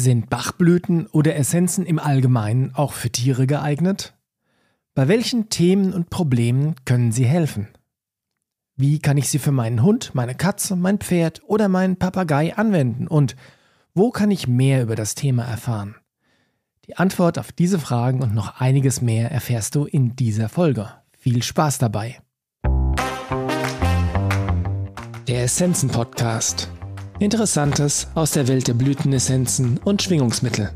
Sind Bachblüten oder Essenzen im Allgemeinen auch für Tiere geeignet? Bei welchen Themen und Problemen können sie helfen? Wie kann ich sie für meinen Hund, meine Katze, mein Pferd oder meinen Papagei anwenden? Und wo kann ich mehr über das Thema erfahren? Die Antwort auf diese Fragen und noch einiges mehr erfährst du in dieser Folge. Viel Spaß dabei! Der Essenzen Podcast. Interessantes aus der Welt der Blütenessenzen und Schwingungsmittel.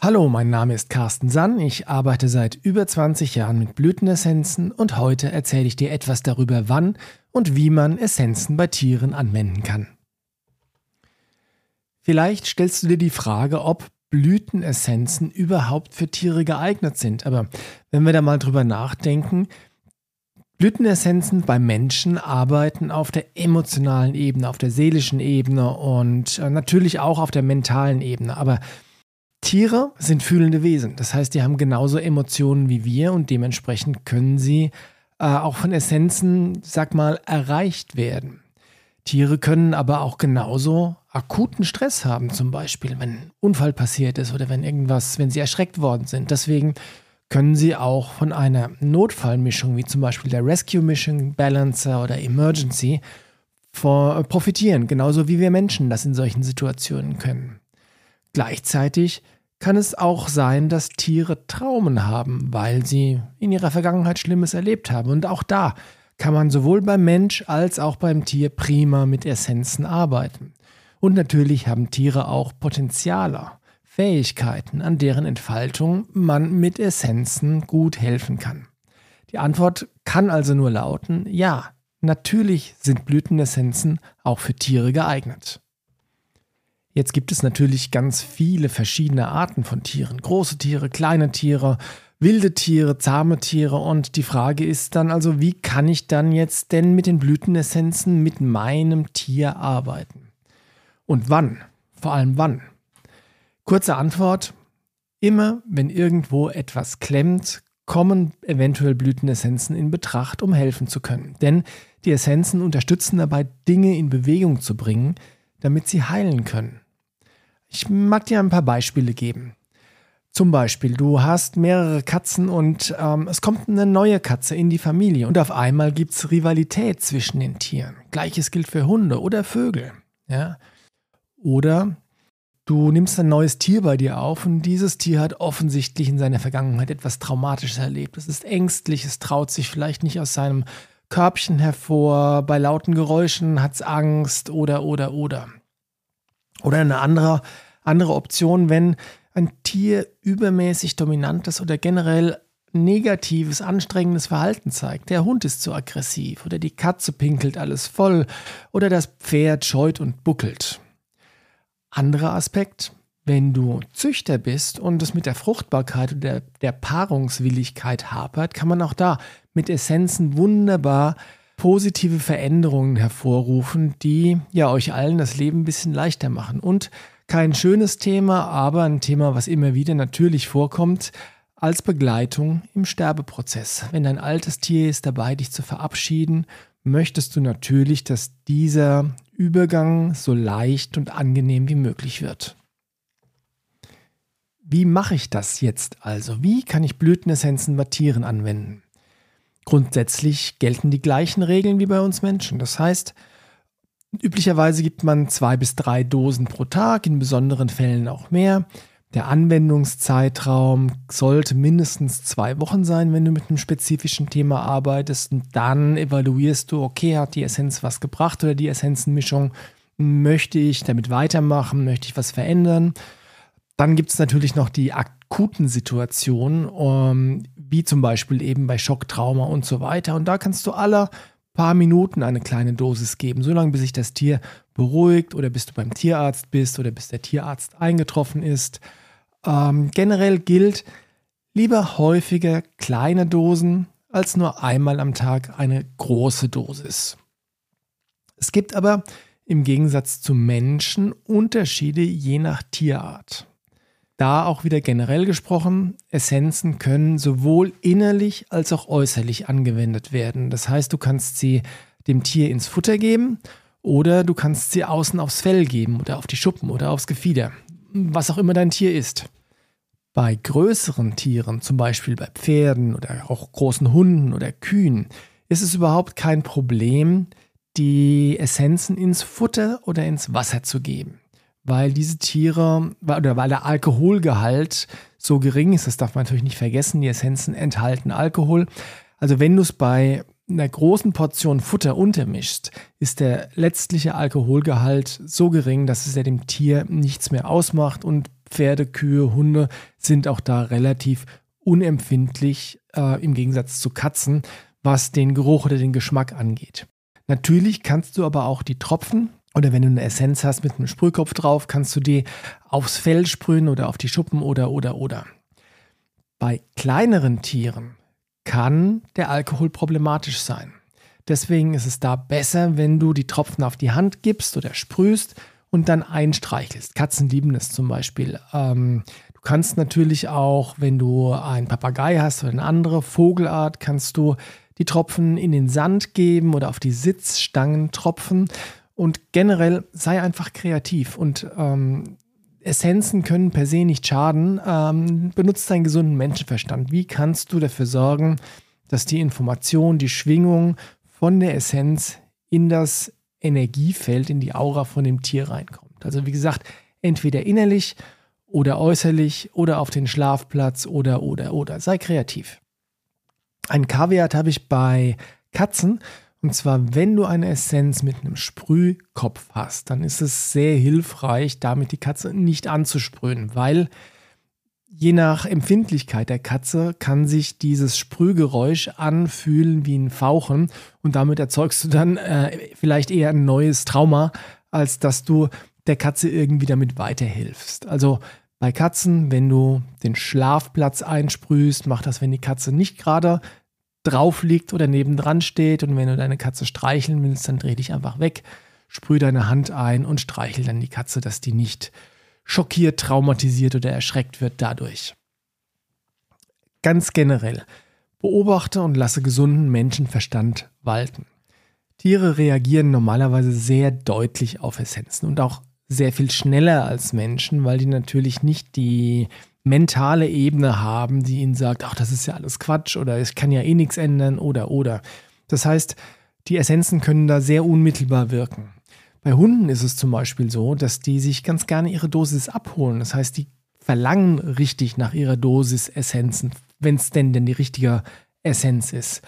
Hallo, mein Name ist Carsten Sann. Ich arbeite seit über 20 Jahren mit Blütenessenzen und heute erzähle ich dir etwas darüber, wann und wie man Essenzen bei Tieren anwenden kann. Vielleicht stellst du dir die Frage, ob Blütenessenzen überhaupt für Tiere geeignet sind. Aber wenn wir da mal drüber nachdenken, Blütenessenzen bei Menschen arbeiten auf der emotionalen Ebene, auf der seelischen Ebene und äh, natürlich auch auf der mentalen Ebene. Aber Tiere sind fühlende Wesen. Das heißt, die haben genauso Emotionen wie wir und dementsprechend können sie äh, auch von Essenzen, sag mal, erreicht werden. Tiere können aber auch genauso akuten Stress haben, zum Beispiel, wenn ein Unfall passiert ist oder wenn irgendwas, wenn sie erschreckt worden sind. Deswegen können Sie auch von einer Notfallmischung, wie zum Beispiel der Rescue Mission, Balancer oder Emergency, profitieren, genauso wie wir Menschen das in solchen Situationen können. Gleichzeitig kann es auch sein, dass Tiere Traumen haben, weil sie in ihrer Vergangenheit Schlimmes erlebt haben. Und auch da kann man sowohl beim Mensch als auch beim Tier prima mit Essenzen arbeiten. Und natürlich haben Tiere auch Potenziale. Fähigkeiten, an deren Entfaltung man mit Essenzen gut helfen kann? Die Antwort kann also nur lauten, ja, natürlich sind Blütenessenzen auch für Tiere geeignet. Jetzt gibt es natürlich ganz viele verschiedene Arten von Tieren. Große Tiere, kleine Tiere, wilde Tiere, zahme Tiere. Und die Frage ist dann also, wie kann ich dann jetzt denn mit den Blütenessenzen mit meinem Tier arbeiten? Und wann? Vor allem wann? Kurze Antwort. Immer wenn irgendwo etwas klemmt, kommen eventuell Blütenessenzen in Betracht, um helfen zu können. Denn die Essenzen unterstützen dabei, Dinge in Bewegung zu bringen, damit sie heilen können. Ich mag dir ein paar Beispiele geben. Zum Beispiel, du hast mehrere Katzen und ähm, es kommt eine neue Katze in die Familie und auf einmal gibt es Rivalität zwischen den Tieren. Gleiches gilt für Hunde oder Vögel. Ja? Oder Du nimmst ein neues Tier bei dir auf und dieses Tier hat offensichtlich in seiner Vergangenheit etwas Traumatisches erlebt. Es ist ängstlich, es traut sich vielleicht nicht aus seinem Körbchen hervor, bei lauten Geräuschen hat es Angst oder, oder, oder. Oder eine andere, andere Option, wenn ein Tier übermäßig dominantes oder generell negatives, anstrengendes Verhalten zeigt. Der Hund ist zu aggressiv oder die Katze pinkelt alles voll oder das Pferd scheut und buckelt. Anderer Aspekt, wenn du Züchter bist und es mit der Fruchtbarkeit oder der, der Paarungswilligkeit hapert, kann man auch da mit Essenzen wunderbar positive Veränderungen hervorrufen, die ja euch allen das Leben ein bisschen leichter machen. Und kein schönes Thema, aber ein Thema, was immer wieder natürlich vorkommt, als Begleitung im Sterbeprozess. Wenn dein altes Tier ist dabei, dich zu verabschieden, möchtest du natürlich, dass dieser Übergang so leicht und angenehm wie möglich wird. Wie mache ich das jetzt also? Wie kann ich Blütenessenzen bei Tieren anwenden? Grundsätzlich gelten die gleichen Regeln wie bei uns Menschen. Das heißt, üblicherweise gibt man zwei bis drei Dosen pro Tag, in besonderen Fällen auch mehr. Der Anwendungszeitraum sollte mindestens zwei Wochen sein, wenn du mit einem spezifischen Thema arbeitest. Und dann evaluierst du, okay, hat die Essenz was gebracht oder die Essenzenmischung? Möchte ich damit weitermachen? Möchte ich was verändern? Dann gibt es natürlich noch die akuten Situationen, um, ähm, wie zum Beispiel eben bei Schocktrauma und so weiter. Und da kannst du alle paar Minuten eine kleine Dosis geben, solange bis sich das Tier beruhigt oder bis du beim Tierarzt bist oder bis der Tierarzt eingetroffen ist. Ähm, generell gilt, lieber häufiger kleine Dosen als nur einmal am Tag eine große Dosis. Es gibt aber im Gegensatz zu Menschen Unterschiede je nach Tierart. Da auch wieder generell gesprochen, Essenzen können sowohl innerlich als auch äußerlich angewendet werden. Das heißt, du kannst sie dem Tier ins Futter geben Oder du kannst sie außen aufs Fell geben oder auf die Schuppen oder aufs Gefieder, was auch immer dein Tier ist. Bei größeren Tieren, zum Beispiel bei Pferden oder auch großen Hunden oder Kühen, ist es überhaupt kein Problem, die Essenzen ins Futter oder ins Wasser zu geben. Weil diese Tiere oder weil der Alkoholgehalt so gering ist, das darf man natürlich nicht vergessen, die Essenzen enthalten Alkohol. Also wenn du es bei einer großen Portion Futter untermischst, ist der letztliche Alkoholgehalt so gering, dass es ja dem Tier nichts mehr ausmacht und Pferde, Kühe, Hunde sind auch da relativ unempfindlich äh, im Gegensatz zu Katzen, was den Geruch oder den Geschmack angeht. Natürlich kannst du aber auch die Tropfen oder wenn du eine Essenz hast mit einem Sprühkopf drauf, kannst du die aufs Fell sprühen oder auf die Schuppen oder oder oder. Bei kleineren Tieren kann der Alkohol problematisch sein. Deswegen ist es da besser, wenn du die Tropfen auf die Hand gibst oder sprühst und dann einstreichelst. Katzen lieben es zum Beispiel. Ähm, du kannst natürlich auch, wenn du einen Papagei hast oder eine andere Vogelart, kannst du die Tropfen in den Sand geben oder auf die Sitzstangen tropfen. Und generell sei einfach kreativ und ähm, Essenzen können per se nicht schaden. Ähm, benutzt deinen gesunden Menschenverstand. Wie kannst du dafür sorgen, dass die Information, die Schwingung von der Essenz in das Energiefeld, in die Aura von dem Tier reinkommt? Also wie gesagt, entweder innerlich oder äußerlich oder auf den Schlafplatz oder oder oder. Sei kreativ. Ein Kaviar habe ich bei Katzen. Und zwar, wenn du eine Essenz mit einem Sprühkopf hast, dann ist es sehr hilfreich, damit die Katze nicht anzusprühen, weil je nach Empfindlichkeit der Katze kann sich dieses Sprühgeräusch anfühlen wie ein Fauchen und damit erzeugst du dann äh, vielleicht eher ein neues Trauma, als dass du der Katze irgendwie damit weiterhilfst. Also bei Katzen, wenn du den Schlafplatz einsprühst, mach das, wenn die Katze nicht gerade drauf liegt oder nebendran steht. Und wenn du deine Katze streicheln willst, dann dreh dich einfach weg, sprüh deine Hand ein und streichel dann die Katze, dass die nicht schockiert, traumatisiert oder erschreckt wird dadurch. Ganz generell, beobachte und lasse gesunden Menschenverstand walten. Tiere reagieren normalerweise sehr deutlich auf Essenzen und auch sehr viel schneller als Menschen, weil die natürlich nicht die mentale Ebene haben, die ihnen sagt, ach, das ist ja alles Quatsch oder ich kann ja eh nichts ändern oder oder. Das heißt, die Essenzen können da sehr unmittelbar wirken. Bei Hunden ist es zum Beispiel so, dass die sich ganz gerne ihre Dosis abholen. Das heißt, die verlangen richtig nach ihrer Dosis Essenzen, wenn es denn denn die richtige Essenz ist.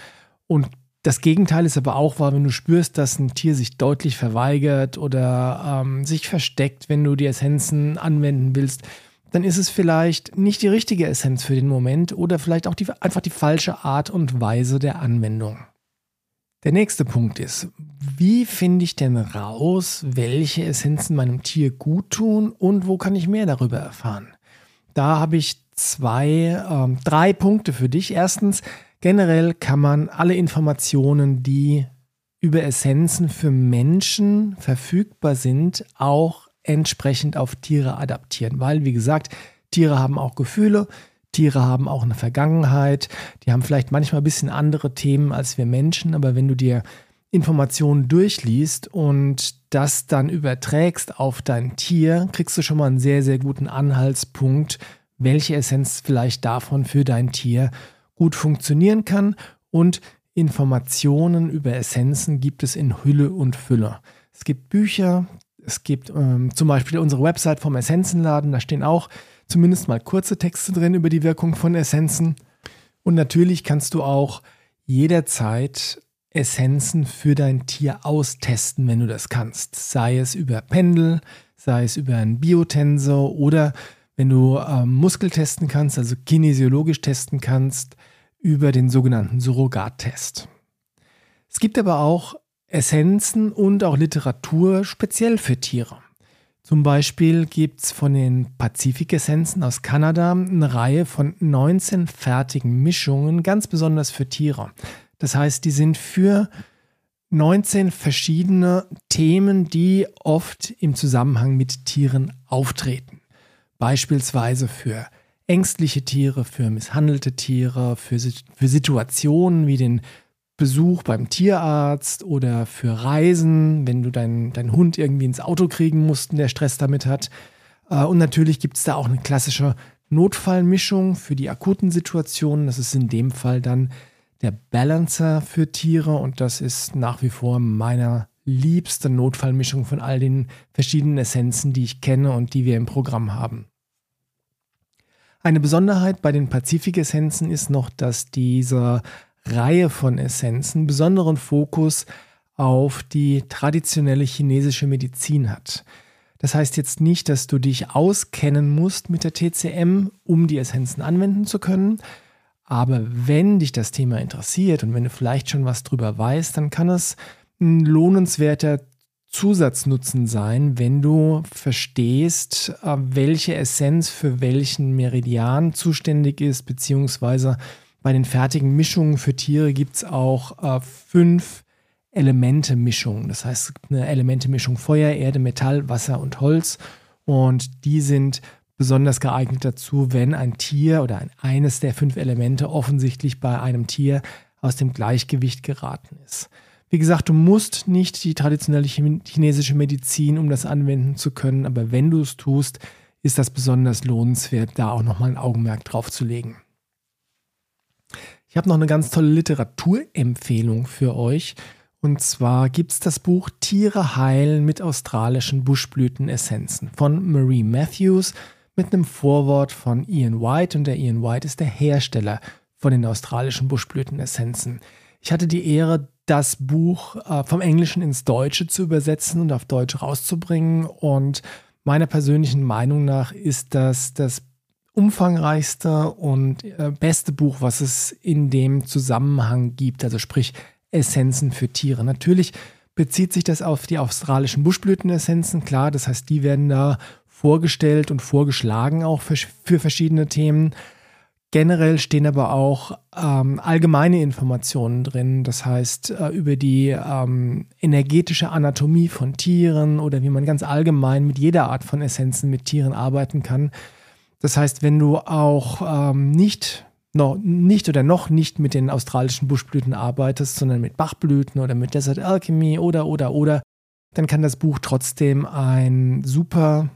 Und das Gegenteil ist aber auch wahr, wenn du spürst, dass ein Tier sich deutlich verweigert oder ähm, sich versteckt, wenn du die Essenzen anwenden willst dann ist es vielleicht nicht die richtige Essenz für den Moment oder vielleicht auch die, einfach die falsche Art und Weise der Anwendung. Der nächste Punkt ist, wie finde ich denn raus, welche Essenzen meinem Tier gut tun und wo kann ich mehr darüber erfahren? Da habe ich zwei, ähm, drei Punkte für dich. Erstens, generell kann man alle Informationen, die über Essenzen für Menschen verfügbar sind, auch entsprechend auf Tiere adaptieren, weil, wie gesagt, Tiere haben auch Gefühle, Tiere haben auch eine Vergangenheit, die haben vielleicht manchmal ein bisschen andere Themen als wir Menschen, aber wenn du dir Informationen durchliest und das dann überträgst auf dein Tier, kriegst du schon mal einen sehr, sehr guten Anhaltspunkt, welche Essenz vielleicht davon für dein Tier gut funktionieren kann und Informationen über Essenzen gibt es in Hülle und Fülle. Es gibt Bücher, es gibt ähm, zum Beispiel unsere Website vom Essenzenladen, da stehen auch zumindest mal kurze Texte drin über die Wirkung von Essenzen. Und natürlich kannst du auch jederzeit Essenzen für dein Tier austesten, wenn du das kannst. Sei es über Pendel, sei es über einen Biotensor oder wenn du ähm, Muskel testen kannst, also kinesiologisch testen kannst, über den sogenannten Surrogattest. Es gibt aber auch Essenzen und auch Literatur speziell für Tiere. Zum Beispiel gibt es von den Pazifik-Essenzen aus Kanada eine Reihe von 19 fertigen Mischungen, ganz besonders für Tiere. Das heißt, die sind für 19 verschiedene Themen, die oft im Zusammenhang mit Tieren auftreten. Beispielsweise für ängstliche Tiere, für misshandelte Tiere, für, für Situationen wie den Besuch beim Tierarzt oder für Reisen, wenn du deinen dein Hund irgendwie ins Auto kriegen musst und der Stress damit hat. Äh, und natürlich gibt es da auch eine klassische Notfallmischung für die akuten Situationen. Das ist in dem Fall dann der Balancer für Tiere und das ist nach wie vor meiner liebste Notfallmischung von all den verschiedenen Essenzen, die ich kenne und die wir im Programm haben. Eine Besonderheit bei den Pazifik-Essenzen ist noch, dass diese Reihe von Essenzen besonderen Fokus auf die traditionelle chinesische Medizin hat. Das heißt jetzt nicht, dass du dich auskennen musst mit der TCM, um die Essenzen anwenden zu können. Aber wenn dich das Thema interessiert und wenn du vielleicht schon was drüber weißt, dann kann es ein lohnenswerter Zusatznutzen sein, wenn du verstehst, äh, welche Essenz für welchen Meridian zuständig ist, beziehungsweise bei den fertigen Mischungen für Tiere gibt es auch äh, fünf Elemente-Mischung. Das heißt, eine Elemente-Mischung Feuer, Erde, Metall, Wasser und Holz. Und die sind besonders geeignet dazu, wenn ein Tier oder ein, eines der fünf Elemente offensichtlich bei einem Tier aus dem Gleichgewicht geraten ist. Wie gesagt, du musst nicht die traditionelle chinesische Medizin, um das anwenden zu können, aber wenn du es tust, ist das besonders lohnenswert, da auch nochmal ein Augenmerk drauf zu legen. Ich habe noch eine ganz tolle Literaturempfehlung für euch. Und zwar gibt es das Buch Tiere heilen mit australischen Buschblütenessenzen von Marie Matthews mit einem Vorwort von Ian White. Und der Ian White ist der Hersteller von den australischen Buschblütenessenzen. Ich hatte die Ehre, das Buch äh, vom Englischen ins Deutsche zu übersetzen und auf Deutsch rauszubringen. Und meiner persönlichen Meinung nach ist das das umfangreichste und äh, beste Buch, was es in dem Zusammenhang gibt. Also sprich Essenzen für Tiere. Natürlich bezieht sich das auf die australischen Buschblütenessenzen, klar, das heißt, die werden da vorgestellt und vorgeschlagen auch für, für verschiedene Themen. Generell stehen aber auch ähm, allgemeine Informationen drin, das heißt äh, über die ähm, energetische Anatomie von Tieren oder wie man ganz allgemein mit jeder Art von Essenzen mit Tieren arbeiten kann. Das heißt, wenn du auch ähm, nicht noch nicht oder noch nicht mit den australischen Buschblüten arbeitest, sondern mit Bachblüten oder mit Desert Alchemy oder oder oder, dann kann das Buch trotzdem ein super,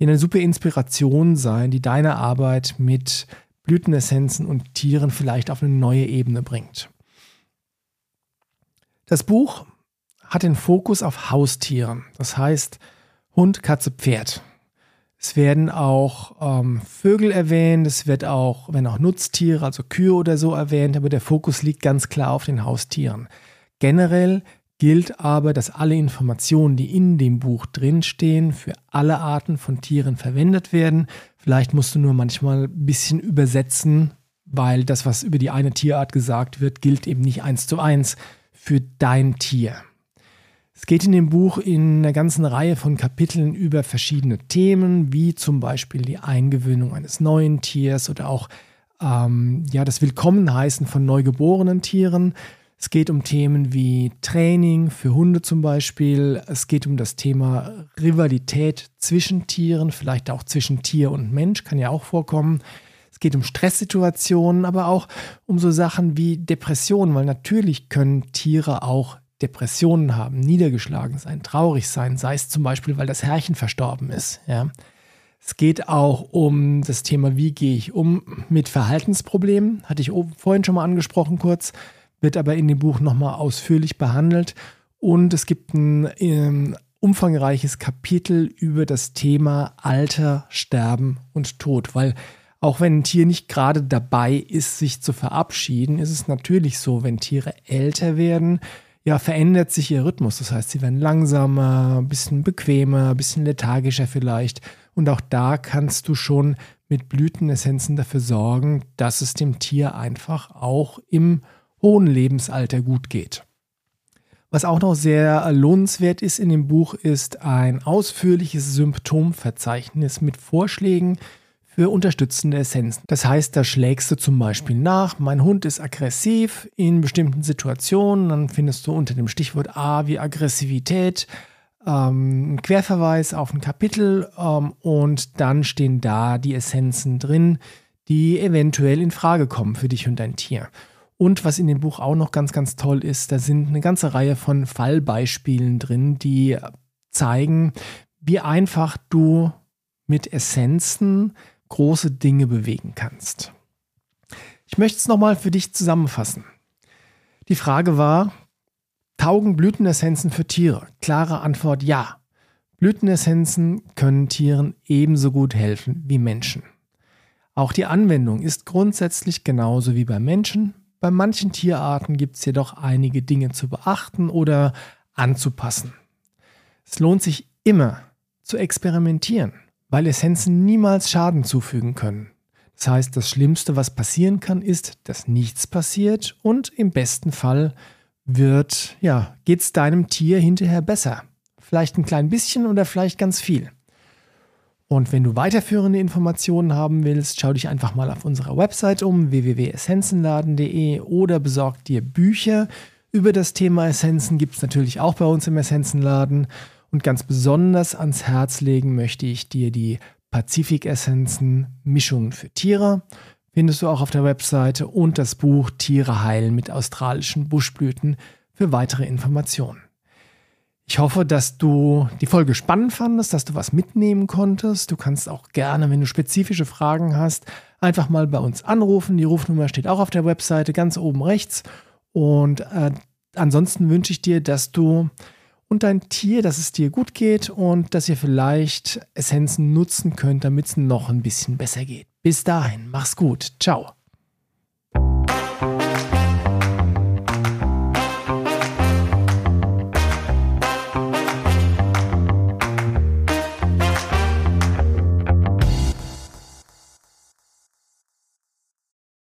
eine super Inspiration sein, die deine Arbeit mit Blütenessenzen und Tieren vielleicht auf eine neue Ebene bringt. Das Buch hat den Fokus auf Haustieren, das heißt Hund, Katze, Pferd. Es werden auch ähm, Vögel erwähnt, es wird auch, wenn auch Nutztiere, also Kühe oder so erwähnt, aber der Fokus liegt ganz klar auf den Haustieren. Generell gilt aber, dass alle Informationen, die in dem Buch drinstehen, für alle Arten von Tieren verwendet werden. Vielleicht musst du nur manchmal ein bisschen übersetzen, weil das, was über die eine Tierart gesagt wird, gilt eben nicht eins zu eins für dein Tier. Es geht in dem Buch in einer ganzen Reihe von Kapiteln über verschiedene Themen, wie zum Beispiel die Eingewöhnung eines neuen Tiers oder auch ähm, ja, das Willkommenheißen von neugeborenen Tieren. Es geht um Themen wie Training für Hunde zum Beispiel. Es geht um das Thema Rivalität zwischen Tieren, vielleicht auch zwischen Tier und Mensch, kann ja auch vorkommen. Es geht um Stresssituationen, aber auch um so Sachen wie Depressionen, weil natürlich können Tiere auch Depressionen haben, niedergeschlagen sein, traurig sein, sei es zum Beispiel, weil das Herrchen verstorben ist. Ja. Es geht auch um das Thema, wie gehe ich um mit Verhaltensproblemen, hatte ich vorhin schon mal angesprochen kurz, wird aber in dem Buch nochmal ausführlich behandelt. Und es gibt ein ähm, umfangreiches Kapitel über das Thema Alter, Sterben und Tod, weil auch wenn ein Tier nicht gerade dabei ist, sich zu verabschieden, ist es natürlich so, wenn Tiere älter werden, ja, verändert sich ihr Rhythmus. Das heißt, sie werden langsamer, ein bisschen bequemer, ein bisschen lethargischer vielleicht. Und auch da kannst du schon mit Blütenessenzen dafür sorgen, dass es dem Tier einfach auch im hohen Lebensalter gut geht. Was auch noch sehr lohnenswert ist in dem Buch, ist ein ausführliches Symptomverzeichnis mit Vorschlägen, für unterstützende Essenzen. Das heißt, da schlägst du zum Beispiel nach, mein Hund ist aggressiv in bestimmten Situationen, dann findest du unter dem Stichwort A wie Aggressivität ähm, einen Querverweis auf ein Kapitel ähm, und dann stehen da die Essenzen drin, die eventuell in Frage kommen für dich und dein Tier. Und was in dem Buch auch noch ganz, ganz toll ist, da sind eine ganze Reihe von Fallbeispielen drin, die zeigen, wie einfach du mit Essenzen große Dinge bewegen kannst. Ich möchte es nochmal für dich zusammenfassen. Die Frage war, taugen Blütenessenzen für Tiere? Klare Antwort ja. Blütenessenzen können Tieren ebenso gut helfen wie Menschen. Auch die Anwendung ist grundsätzlich genauso wie bei Menschen. Bei manchen Tierarten gibt es jedoch einige Dinge zu beachten oder anzupassen. Es lohnt sich immer zu experimentieren, weil Essenzen niemals Schaden zufügen können. Das heißt, das Schlimmste, was passieren kann, ist, dass nichts passiert und im besten Fall wird, ja, geht's deinem Tier hinterher besser. Vielleicht ein klein bisschen oder vielleicht ganz viel. Und wenn du weiterführende Informationen haben willst, schau dich einfach mal auf unserer Website um www.essenzenladen.de oder besorg dir Bücher über das Thema Essenzen. Gibt es natürlich auch bei uns im Essenzenladen. Und ganz besonders ans Herz legen möchte ich dir die Pazifik-Essenzen Mischungen für Tiere. Findest du auch auf der Webseite und das Buch Tiere heilen mit australischen Buschblüten für weitere Informationen. Ich hoffe, dass du die Folge spannend fandest, dass du was mitnehmen konntest. Du kannst auch gerne, wenn du spezifische Fragen hast, einfach mal bei uns anrufen. Die Rufnummer steht auch auf der Webseite ganz oben rechts. Und äh, ansonsten wünsche ich dir, dass du und dein Tier, dass es dir gut geht und dass ihr vielleicht Essenzen nutzen könnt, damit es noch ein bisschen besser geht. Bis dahin, mach's gut. Ciao.